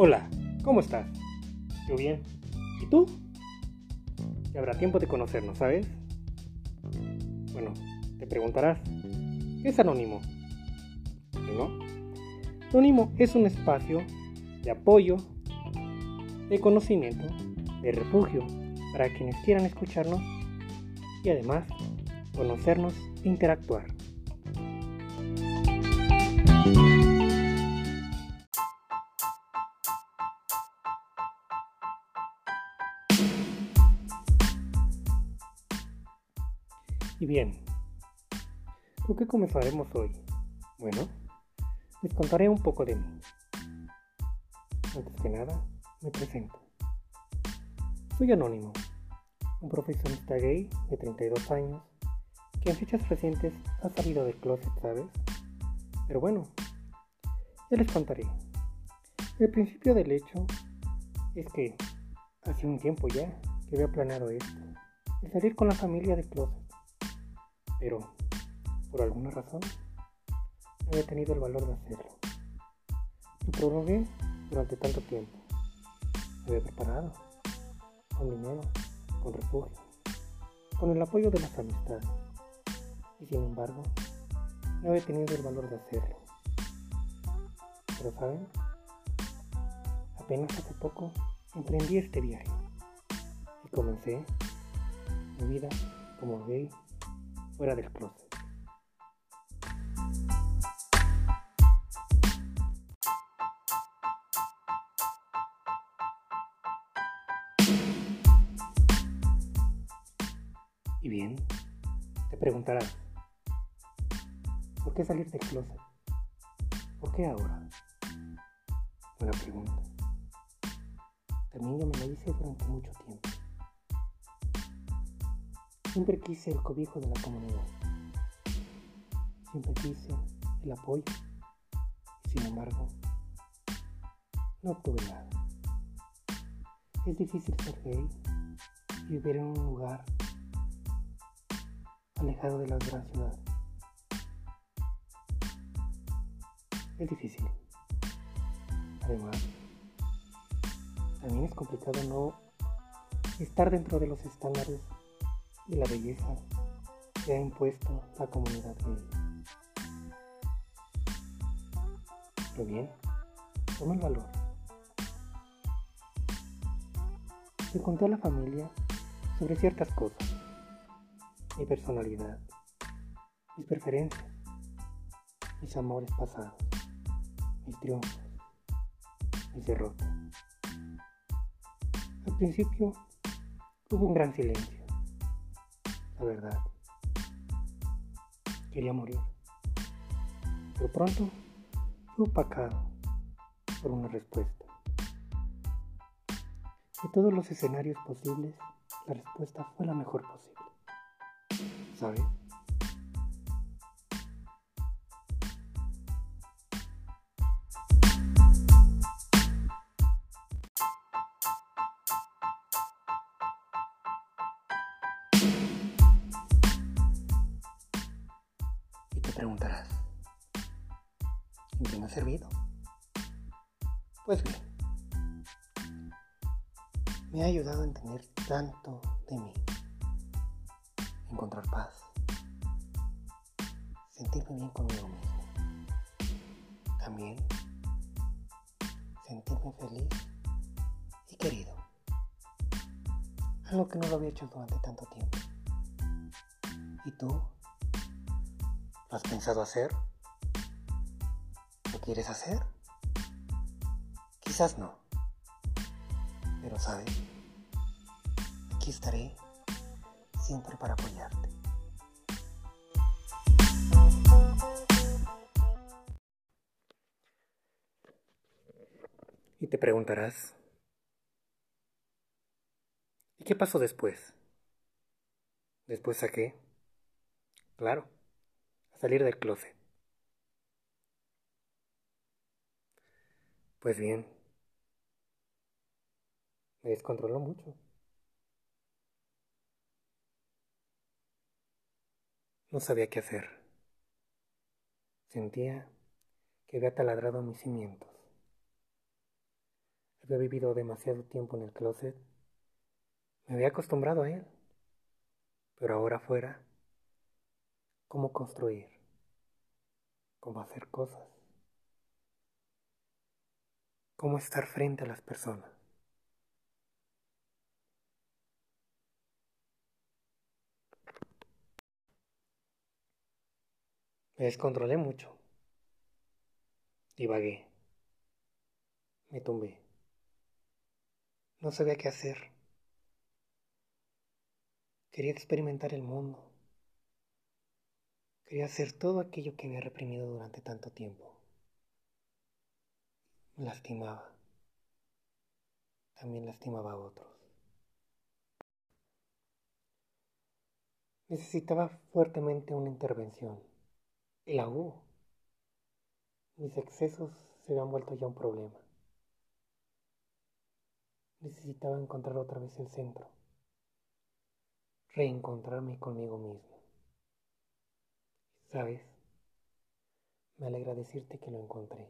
Hola, ¿cómo estás? Yo bien. ¿Y tú? Ya habrá tiempo de conocernos, ¿sabes? Bueno, te preguntarás, ¿qué es Anónimo? ¿No? Anónimo es un espacio de apoyo, de conocimiento, de refugio para quienes quieran escucharnos y además conocernos e interactuar. Y bien, ¿con qué comenzaremos hoy? Bueno, les contaré un poco de mí. Antes que nada, me presento. Soy anónimo, un profesionista gay de 32 años que en fechas recientes ha salido del closet, ¿sabes? Pero bueno, ya les contaré. El principio del hecho es que hace un tiempo ya que había planeado esto, el salir con la familia del closet pero por alguna razón no había tenido el valor de hacerlo. Lo prolongué durante tanto tiempo. Me había preparado, con dinero, con refugio, con el apoyo de las amistades. Y sin embargo, no había tenido el valor de hacerlo. Pero saben, apenas hace poco emprendí este viaje y comencé mi vida como gay fuera del closet. Y bien, te preguntarás, ¿por qué salir del closet? ¿Por qué ahora? Buena pregunta. También yo me la hice durante mucho tiempo. Siempre quise el cobijo de la comunidad. Siempre quise el apoyo. Sin embargo, no obtuve nada. Es difícil ser gay y vivir en un lugar alejado de la gran ciudad. Es difícil. Además, también es complicado no estar dentro de los estándares y la belleza que ha impuesto la comunidad gay. Pero bien, toma el valor. Le conté a la familia sobre ciertas cosas, mi personalidad, mis preferencias, mis amores pasados, mis triunfos, mis derrotas. Al principio hubo un gran silencio la verdad. Quería morir. Pero pronto fue opacado por una respuesta. De todos los escenarios posibles, la respuesta fue la mejor posible. ¿Sabes? ¿En qué me ha servido? Pues bien, me ha ayudado a entender tanto de mí, encontrar paz, sentirme bien conmigo mismo, también sentirme feliz y querido, algo que no lo había hecho durante tanto tiempo. ¿Y tú? ¿Lo has pensado hacer? ¿Lo quieres hacer? Quizás no. Pero sabes, aquí estaré siempre para apoyarte. Y te preguntarás, ¿y qué pasó después? ¿Después a qué? Claro salir del closet. Pues bien, me descontroló mucho. No sabía qué hacer. Sentía que había taladrado mis cimientos. había vivido demasiado tiempo en el closet, me había acostumbrado a él. Pero ahora fuera, ¿cómo construir? ¿Cómo hacer cosas? ¿Cómo estar frente a las personas? Me descontrolé mucho. Divagué. Me tumbé. No sabía qué hacer. Quería experimentar el mundo. Quería hacer todo aquello que había reprimido durante tanto tiempo. Lastimaba. También lastimaba a otros. Necesitaba fuertemente una intervención. Y la hubo. Mis excesos se habían vuelto ya un problema. Necesitaba encontrar otra vez el centro reencontrarme conmigo mismo. ¿Sabes? Me alegra decirte que lo encontré.